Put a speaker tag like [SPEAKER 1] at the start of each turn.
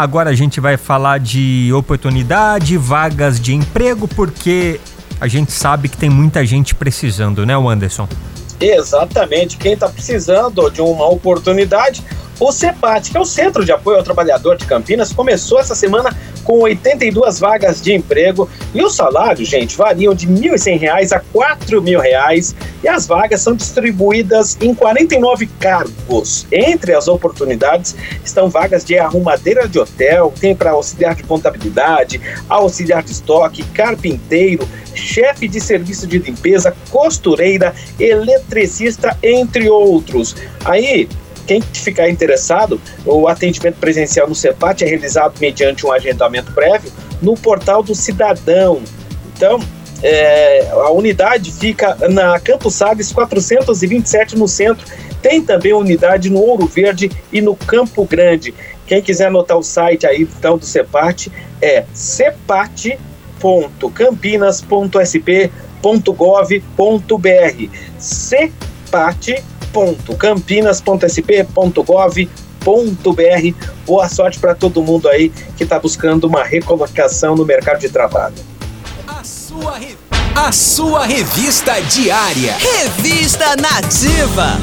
[SPEAKER 1] Agora a gente vai falar de oportunidade, vagas de emprego, porque a gente sabe que tem muita gente precisando, né, Anderson?
[SPEAKER 2] Exatamente. Quem está precisando de uma oportunidade, o CEPAT, que é o Centro de Apoio ao Trabalhador de Campinas, começou essa semana com 82 vagas de emprego e os salários, gente, variam de R$ 1.100 a R$ 4.000 e as vagas são distribuídas em 49 cargos. Entre as oportunidades estão vagas de arrumadeira de hotel, tem para auxiliar de contabilidade, auxiliar de estoque, carpinteiro, chefe de serviço de limpeza, costureira, eletricista, entre outros. Aí, quem ficar interessado, o atendimento presencial no CEPAT é realizado mediante um agendamento prévio no portal do cidadão. Então, é, a unidade fica na Campos Sales 427 no centro. Tem também unidade no Ouro Verde e no Campo Grande. Quem quiser anotar o site aí então do CEPAT é cepat.campinas.sp.gov.br. CEPAT www.campinas.sp.gov.br. Boa sorte para todo mundo aí que está buscando uma recolocação no mercado de trabalho.
[SPEAKER 3] A sua, a sua revista diária.
[SPEAKER 4] Revista Nativa.